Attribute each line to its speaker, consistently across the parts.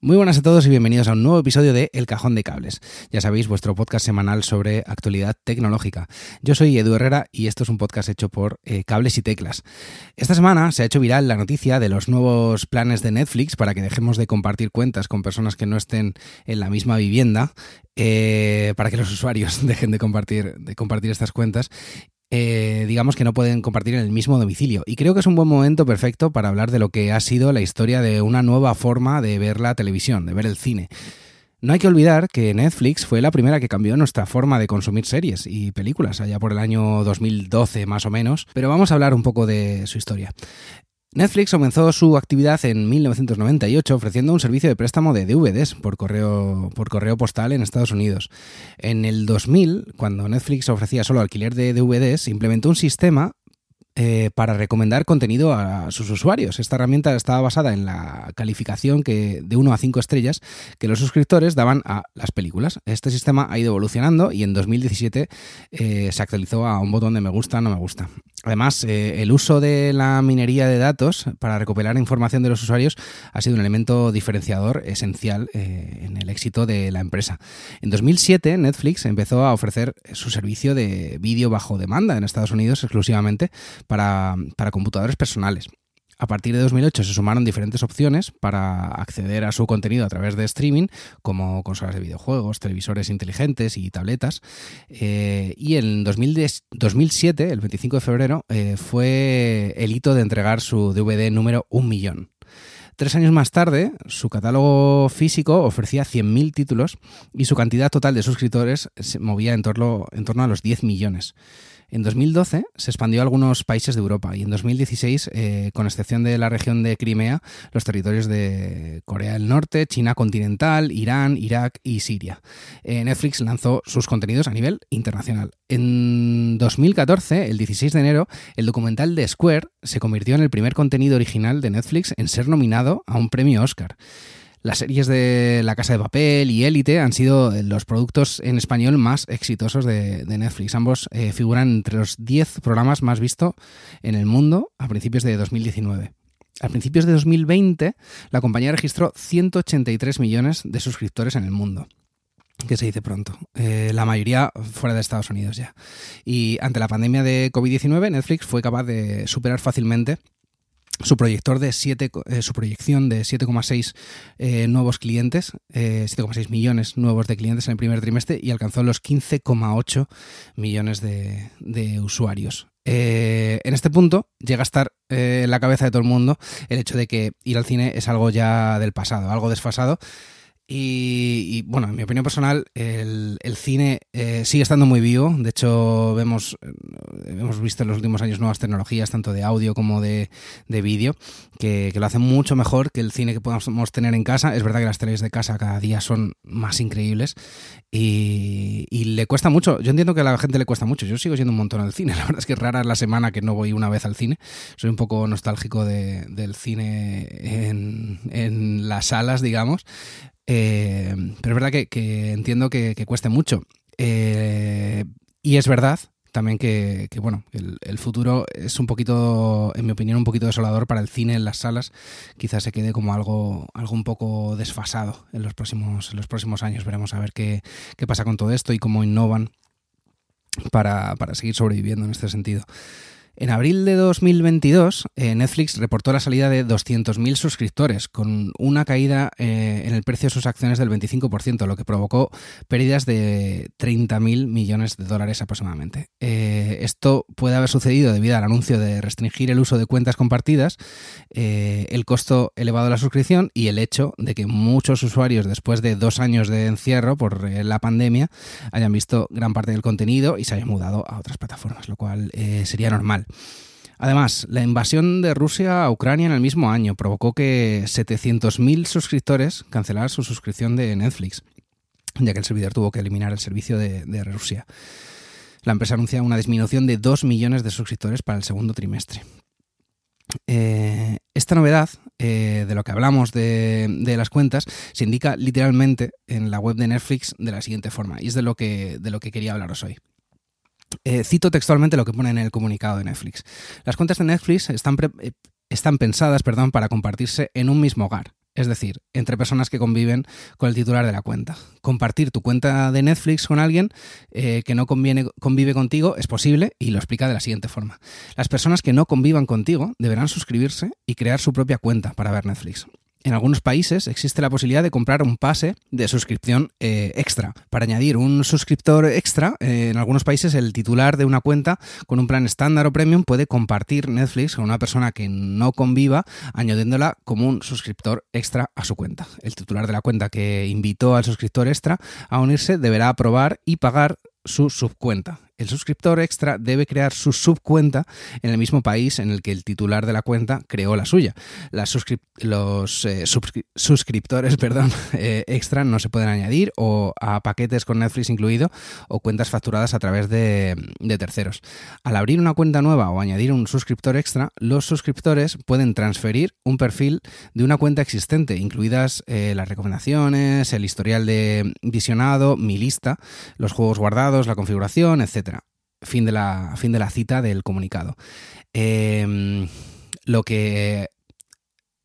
Speaker 1: Muy buenas a todos y bienvenidos a un nuevo episodio de El Cajón de Cables. Ya sabéis, vuestro podcast semanal sobre actualidad tecnológica. Yo soy Edu Herrera y esto es un podcast hecho por eh, Cables y Teclas. Esta semana se ha hecho viral la noticia de los nuevos planes de Netflix para que dejemos de compartir cuentas con personas que no estén en la misma vivienda, eh, para que los usuarios dejen de compartir, de compartir estas cuentas eh, digamos que no pueden compartir en el mismo domicilio. Y creo que es un buen momento perfecto para hablar de lo que ha sido la historia de una nueva forma de ver la televisión, de ver el cine. No hay que olvidar que Netflix fue la primera que cambió nuestra forma de consumir series y películas, allá por el año 2012 más o menos, pero vamos a hablar un poco de su historia. Netflix comenzó su actividad en 1998 ofreciendo un servicio de préstamo de DVDs por correo, por correo postal en Estados Unidos. En el 2000, cuando Netflix ofrecía solo alquiler de DVDs, implementó un sistema eh, para recomendar contenido a sus usuarios. Esta herramienta estaba basada en la calificación que, de 1 a 5 estrellas que los suscriptores daban a las películas. Este sistema ha ido evolucionando y en 2017 eh, se actualizó a un botón de me gusta, no me gusta. Además, eh, el uso de la minería de datos para recopilar información de los usuarios ha sido un elemento diferenciador esencial en el éxito de la empresa. En 2007, Netflix empezó a ofrecer su servicio de vídeo bajo demanda en Estados Unidos exclusivamente para, para computadores personales. A partir de 2008 se sumaron diferentes opciones para acceder a su contenido a través de streaming, como consolas de videojuegos, televisores inteligentes y tabletas. Eh, y en 2007, el 25 de febrero, eh, fue el hito de entregar su DVD número 1 millón. Tres años más tarde, su catálogo físico ofrecía 100.000 títulos y su cantidad total de suscriptores se movía en torno a los 10 millones. En 2012 se expandió a algunos países de Europa y en 2016, eh, con excepción de la región de Crimea, los territorios de Corea del Norte, China continental, Irán, Irak y Siria. Eh, Netflix lanzó sus contenidos a nivel internacional. En 2014, el 16 de enero, el documental de Square se convirtió en el primer contenido original de Netflix en ser nominado a un premio Oscar. Las series de La Casa de Papel y Élite han sido los productos en español más exitosos de, Netflix. Ambos eh, figuran entre los 10 programas más vistos en el mundo a principios de 2019. A principios de 2020, la compañía registró 183 millones de suscriptores en el mundo que se dice pronto. Eh, la mayoría fuera de Estados Unidos ya. Y ante la pandemia de COVID-19, Netflix fue capaz de superar fácilmente su proyector de 7, eh, su proyección de 7,6 eh, nuevos clientes, 7,6 eh, millones nuevos de clientes en el primer trimestre y alcanzó los 15,8 millones de, de usuarios. en este punto llega a estar en la cabeza de todo el mundo el hecho de que ir al cine es algo ya del pasado, algo desfasado y, bueno, en mi opinión personal, el, cine eh, sigue estando muy vivo. De hecho, vemos, eh, hemos visto en los últimos años nuevas tecnologías, tanto de audio como de, vídeo, que, lo hacen mucho mejor que el cine que podamos tener en casa. Es verdad que las teles de casa cada día son más increíbles y, le cuesta mucho. Yo entiendo que a la gente le cuesta mucho. Yo sigo siendo un montón al cine. La verdad es que rara es la semana que no voy una vez al cine. Soy un poco nostálgico del cine en, en las salas, digamos. Eh, pero es verdad que, entiendo que, cueste mucho. Eh, y es verdad también que, bueno, el, futuro es un poquito, en mi opinión, un poquito desolador para el cine en las salas. Quizás se quede como algo, algo un poco desfasado en los próximos, en los próximos años. Veremos a ver qué, qué pasa con todo esto y cómo innovan para, para seguir sobreviviendo en este sentido. En abril de 2022, eh, Netflix reportó la salida de 200.000 suscriptores, con una caída eh, en el precio de sus acciones del 25%, lo que provocó pérdidas de 30.000 millones de dólares aproximadamente. Eh, esto puede haber sucedido debido al anuncio de restringir el uso de cuentas compartidas, el costo elevado de la suscripción y el hecho de que muchos usuarios, después de dos años de encierro por la pandemia, hayan visto gran parte del contenido y se hayan mudado a otras plataformas, lo cual sería normal. Además, la invasión de Rusia a Ucrania en el mismo año provocó que 700.000 suscriptores cancelaran su suscripción de Netflix, ya que el servidor tuvo que eliminar el servicio de, Rusia. La empresa anuncia una disminución de 2 millones de suscriptores para el segundo trimestre. Eh, esta novedad, eh, de lo que hablamos de, de, las cuentas, se indica literalmente en la web de Netflix de la siguiente forma, y es de lo que, de lo que quería hablaros hoy. Eh, cito textualmente lo que pone en el comunicado de Netflix. Las cuentas de Netflix están, eh, están pensadas perdón, para compartirse en un mismo hogar, es decir, entre personas que conviven con el titular de la cuenta. Compartir tu cuenta de Netflix con alguien eh, que no conviene, convive contigo es posible y lo explica de la siguiente forma. Las personas que no convivan contigo deberán suscribirse y crear su propia cuenta para ver Netflix en algunos países existe la posibilidad de comprar un pase de suscripción eh, extra. Para añadir un suscriptor extra, eh, en algunos países el titular de una cuenta con un plan estándar o premium puede compartir Netflix con una persona que no conviva, añadiéndola como un suscriptor extra a su cuenta. El titular de la cuenta que invitó al suscriptor extra a unirse deberá aprobar y pagar su subcuenta el suscriptor extra debe crear su subcuenta en el mismo país en el que el titular de la cuenta creó la suya. los eh, suscriptores perdón, eh, extra no se pueden añadir o a paquetes con Netflix incluido o cuentas facturadas a través de, terceros. Al abrir una cuenta nueva o añadir un suscriptor extra, los suscriptores pueden transferir un perfil de una cuenta existente, incluidas eh, las recomendaciones, el historial de visionado, mi lista, los juegos guardados, la configuración, etc. Fin de la, fin de la cita del comunicado. Em, lo que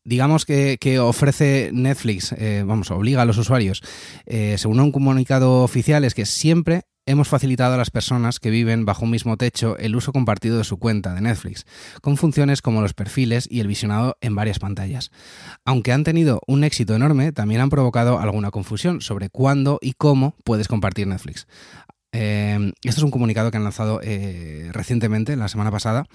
Speaker 1: digamos que, ofrece Netflix, eh, vamos, obliga a los usuarios, eh, según un comunicado oficial, es que siempre hemos facilitado a las personas que viven bajo un mismo techo el uso compartido de su cuenta de Netflix, con funciones como los perfiles y el visionado en varias pantallas. Aunque han tenido un éxito enorme, también han provocado alguna confusión sobre cuándo y cómo puedes compartir Netflix. Eh, esto es un comunicado que han lanzado eh, recientemente, la semana pasada,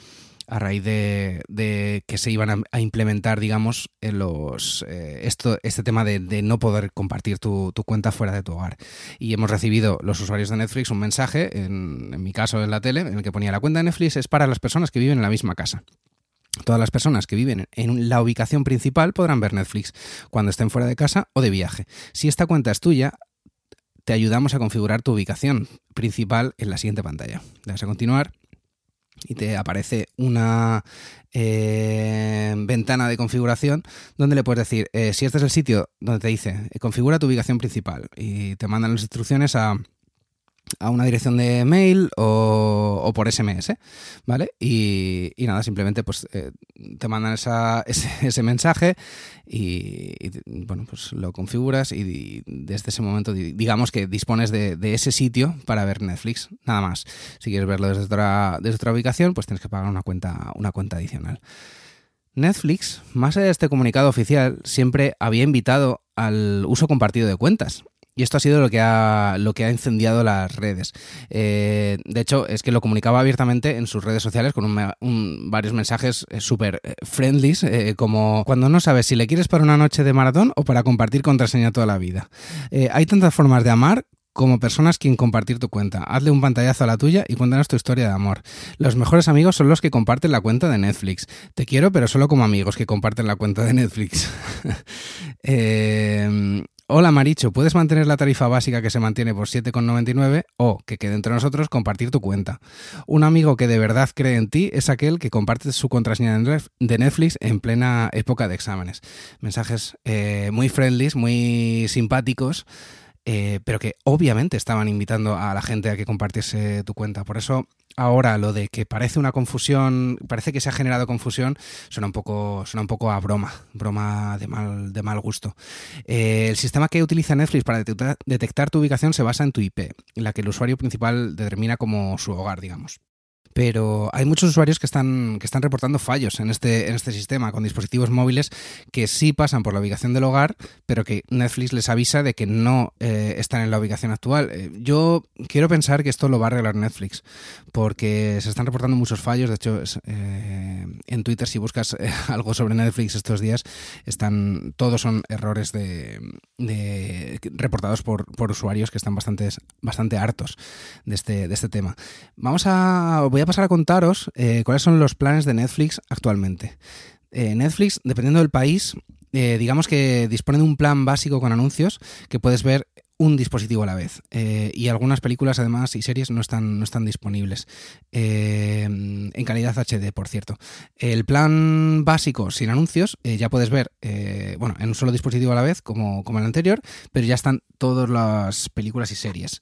Speaker 1: a raíz de, que se iban a, implementar, digamos, en los, eh, este tema de, no poder compartir tu, cuenta fuera de tu hogar. Y hemos recibido los usuarios de Netflix un mensaje, en, en mi caso en la tele, en el que ponía la cuenta de Netflix es para las personas que viven en la misma casa. Todas las personas que viven en la ubicación principal podrán ver Netflix cuando estén fuera de casa o de viaje. Si esta cuenta es tuya, te ayudamos a configurar tu ubicación principal en la siguiente pantalla. Le das a continuar y te aparece una eh, ventana de configuración donde le puedes decir, eh, si este es el sitio donde te dice, eh, configura tu ubicación principal y te mandan las instrucciones a a una dirección de mail o, por SMS, ¿vale? Y, nada, simplemente pues eh, te mandan ese, mensaje y, bueno, pues lo configuras y, desde ese momento digamos que dispones de, ese sitio para ver Netflix, nada más. Si quieres verlo desde otra, desde otra ubicación, pues tienes que pagar una cuenta, una cuenta adicional. Netflix, más allá de este comunicado oficial, siempre había invitado al uso compartido de cuentas. Y esto ha sido lo que ha, lo que ha incendiado las redes. Eh, de hecho, es que lo comunicaba abiertamente en sus redes sociales con varios mensajes eh, súper eh, friendly, como cuando no sabes si le quieres para una noche de maratón o para compartir contraseña toda la vida. hay tantas formas de amar como personas quien compartir tu cuenta. Hazle un pantallazo a la tuya y cuéntanos tu historia de amor. Los mejores amigos son los que comparten la cuenta de Netflix. Te quiero, pero solo como amigos que comparten la cuenta de Netflix. eh, Hola Maricho, ¿puedes mantener la tarifa básica que se mantiene por 7,99 o, que quede entre nosotros, compartir tu cuenta? Un amigo que de verdad cree en ti es aquel que comparte su contraseña de Netflix en plena época de exámenes. Mensajes eh, muy friendly, muy simpáticos. Eh, pero que obviamente estaban invitando a la gente a que compartiese tu cuenta. Por eso ahora lo de que parece una confusión, parece que se ha generado confusión, suena un poco, suena un poco a broma, broma de mal, de mal gusto. Eh, el sistema que utiliza Netflix para detectar, detectar tu ubicación se basa en tu IP, la que el usuario principal determina como su hogar, digamos pero hay muchos usuarios que están, que están reportando fallos en este, en este sistema con dispositivos móviles que sí pasan por la ubicación del hogar, pero que Netflix les avisa de que no eh, están en la ubicación actual. Eh, yo quiero pensar que esto lo va a arreglar Netflix, porque se están reportando muchos fallos. De hecho, eh, en Twitter, si buscas algo sobre Netflix estos días, están todos son errores de, reportados por, por, usuarios que están bastante, bastante hartos de este, de este tema. Vamos voy a pasar a contaros eh, cuáles son los planes de Netflix actualmente. Eh, Netflix, dependiendo del país, eh, digamos que dispone de un plan básico con anuncios que puedes ver un dispositivo a la vez. y algunas películas, además, y series no están, no están disponibles. en calidad HD, por cierto. El plan básico sin anuncios ya puedes ver, bueno, en un solo dispositivo a la vez, como, como el anterior, pero ya están todas las películas y series.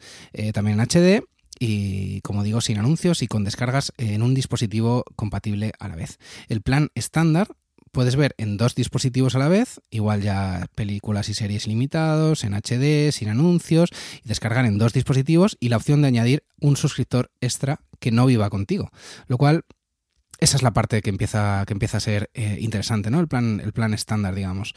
Speaker 1: también en HD y como digo sin anuncios y con descargas en un dispositivo compatible a la vez. El plan estándar puedes ver en dos dispositivos a la vez, igual ya películas y series limitados, en HD, sin anuncios, y descargar en dos dispositivos y la opción de añadir un suscriptor extra que no viva contigo. Lo cual, esa es la parte que empieza, que empieza a ser eh, interesante, ¿no? El plan, el plan estándar, digamos.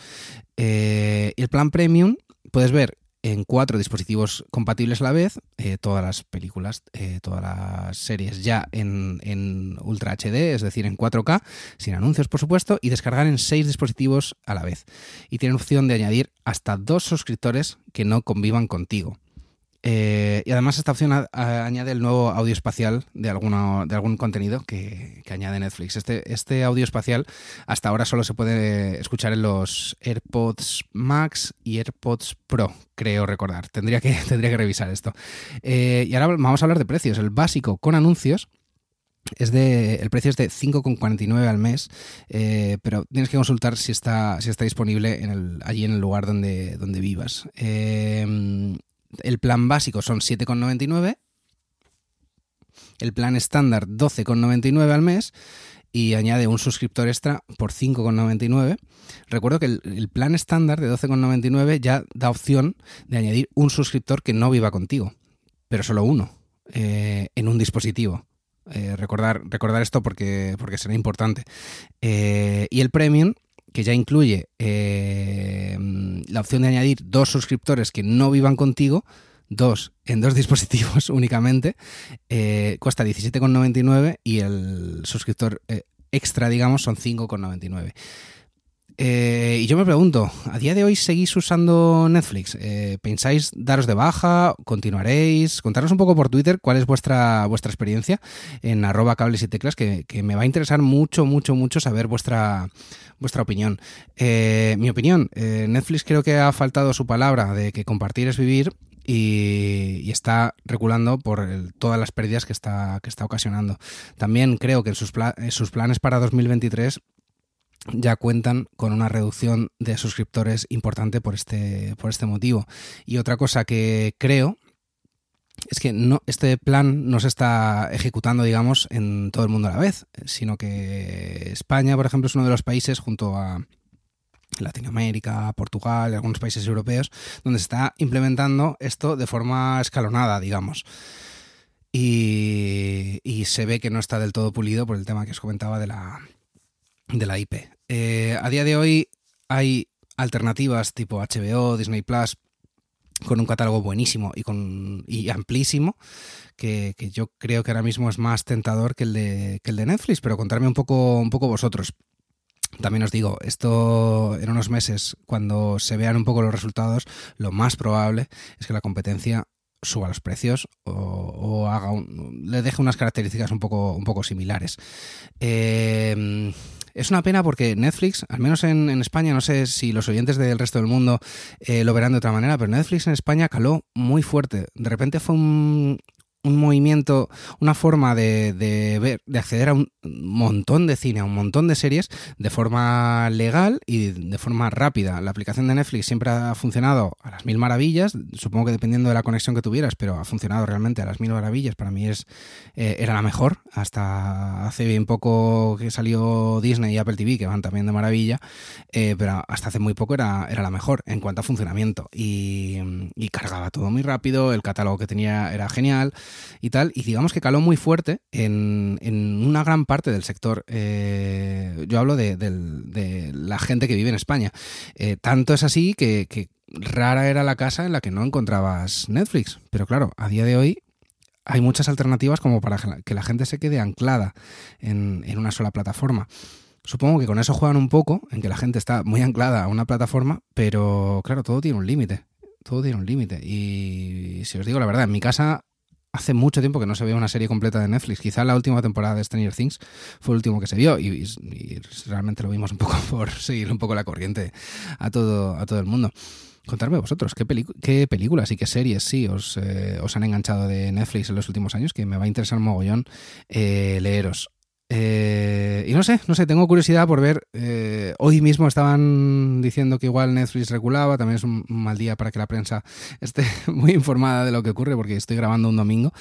Speaker 1: Eh, el plan premium, puedes ver en cuatro dispositivos compatibles a la vez, eh, todas las películas, eh, todas las series ya en, en, Ultra HD, es decir, en 4K, sin anuncios por supuesto, y descargar en seis dispositivos a la vez. Y tiene opción de añadir hasta dos suscriptores que no convivan contigo. Eh, y además esta opción añade el nuevo audio espacial de, alguno, de algún contenido que, añade Netflix. Este, este audio espacial hasta ahora solo se puede escuchar en los AirPods Max y AirPods Pro, creo recordar. Tendría que, tendría que revisar esto. Eh, y ahora vamos a hablar de precios. El básico con anuncios es de, el precio es de 5,49 al mes, eh, pero tienes que consultar si está, si está disponible allí en el lugar donde, donde vivas. El plan básico son 7,99. El plan estándar 12,99 al mes y añade un suscriptor extra por 5,99. Recuerdo que el, plan estándar de 12,99 ya da opción de añadir un suscriptor que no viva contigo, pero solo uno, eh, en un dispositivo. Eh, recordar, recordar esto porque, porque será importante. Eh, y el premium que ya incluye eh, la opción de añadir dos suscriptores que no vivan contigo, dos en dos dispositivos únicamente, eh, cuesta 17,99 y el suscriptor eh, extra, digamos, son 5,99. Eh, y yo me pregunto, ¿a día de hoy seguís usando Netflix? Eh, ¿Pensáis daros de baja? ¿Continuaréis? Contaros un poco por Twitter cuál es vuestra, vuestra experiencia en arroba cables y teclas, que, me va a interesar mucho, mucho, mucho saber vuestra, vuestra opinión. Eh, mi opinión, Netflix creo que ha faltado su palabra de que compartir es vivir y, está reculando por todas las pérdidas que está, que está ocasionando. También creo que en sus, en sus planes para 2023 ya cuentan con una reducción de suscriptores importante por este, por este motivo. Y otra cosa que creo es que no, este plan no se está ejecutando, digamos, en todo el mundo a la vez, sino que España, por ejemplo, es uno de los países junto a Latinoamérica, Portugal y algunos países europeos, donde se está implementando esto de forma escalonada, digamos. Y, y, se ve que no está del todo pulido por el tema que os comentaba de la, de la IP. Eh, a día de hoy hay alternativas tipo HBO, Disney Plus, con un catálogo buenísimo y, con, y amplísimo, que, yo creo que ahora mismo es más tentador que el de, que el de Netflix, pero contarme un poco, un poco vosotros. También os digo, esto en unos meses, cuando se vean un poco los resultados, lo más probable es que la competencia suba los precios o, haga le deje unas características un poco, un poco similares. Eh, es una pena porque Netflix, al menos en, España, no sé si los oyentes del resto del mundo eh, lo verán de otra manera, pero Netflix en España caló muy fuerte. De repente fue un, un movimiento, una forma de, de, ver, de acceder a un montón de cine, a un montón de series de forma legal y de forma rápida. La aplicación de Netflix siempre ha funcionado a las mil maravillas, supongo que dependiendo de la conexión que tuvieras, pero ha funcionado realmente a las mil maravillas. Para mí es eh, era la mejor. Hasta hace bien poco que salió Disney y Apple TV, que van también de maravilla, eh, pero hasta hace muy poco era, era la mejor en cuanto a funcionamiento. Y, y cargaba todo muy rápido, el catálogo que tenía era genial y tal, y digamos que caló muy fuerte en, una gran parte del sector. Eh, yo hablo de, la gente que vive en España. Eh, tanto es así que, rara era la casa en la que no encontrabas Netflix. Pero claro, a día de hoy hay muchas alternativas como para que la gente se quede anclada en, en una sola plataforma. Supongo que con eso juegan un poco, en que la gente está muy anclada a una plataforma, pero claro, todo tiene un límite. Todo tiene un límite. Y si os digo la verdad, en mi casa hace mucho tiempo que no se ve una serie completa de Netflix. Quizá la última temporada de Stranger Things fue el último que se vio y, realmente lo vimos un poco por seguir un poco la corriente a todo, a todo el mundo. Contarme vosotros, ¿qué, películas y qué series sí os, eh, os han enganchado de Netflix en los últimos años? Que me va a interesar mogollón eh, leeros. Eh, y no sé, no sé, tengo curiosidad por ver. Eh, hoy mismo estaban diciendo que igual Netflix reculaba, también es un mal día para que la prensa esté muy informada de lo que ocurre, porque estoy grabando un domingo,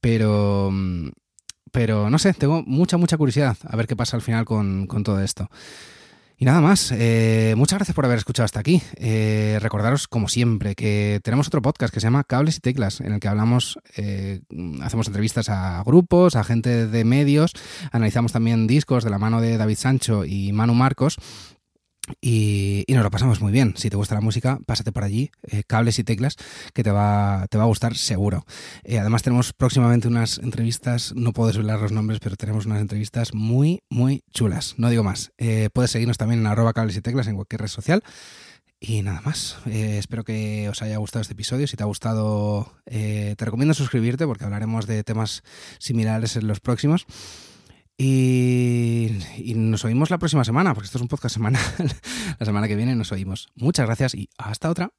Speaker 1: pero, pero no sé, tengo mucha, mucha curiosidad a ver qué pasa al final con, con todo esto. Y nada más, eh, muchas gracias por haber escuchado hasta aquí. Eh, recordaros, como siempre, que tenemos otro podcast que se llama Cables y Teclas, en el que hablamos, eh, hacemos entrevistas a grupos, a gente de medios, analizamos también discos de la mano de David Sancho y Manu Marcos, y, nos lo pasamos muy bien. Si te gusta la música, pásate por allí, eh, cables y teclas, que te va, te va a gustar seguro. Eh, además tenemos próximamente unas entrevistas, no puedo desvelar los nombres, pero tenemos unas entrevistas muy, muy chulas. No digo más. Eh, puedes seguirnos también en arroba cables y teclas en cualquier red social. Y nada más. espero que os haya gustado este episodio. Si te ha gustado, te recomiendo suscribirte porque hablaremos de temas similares en los próximos. Y, nos oímos la próxima semana, porque esto es un podcast semanal. la semana que viene nos oímos. Muchas gracias y hasta otra.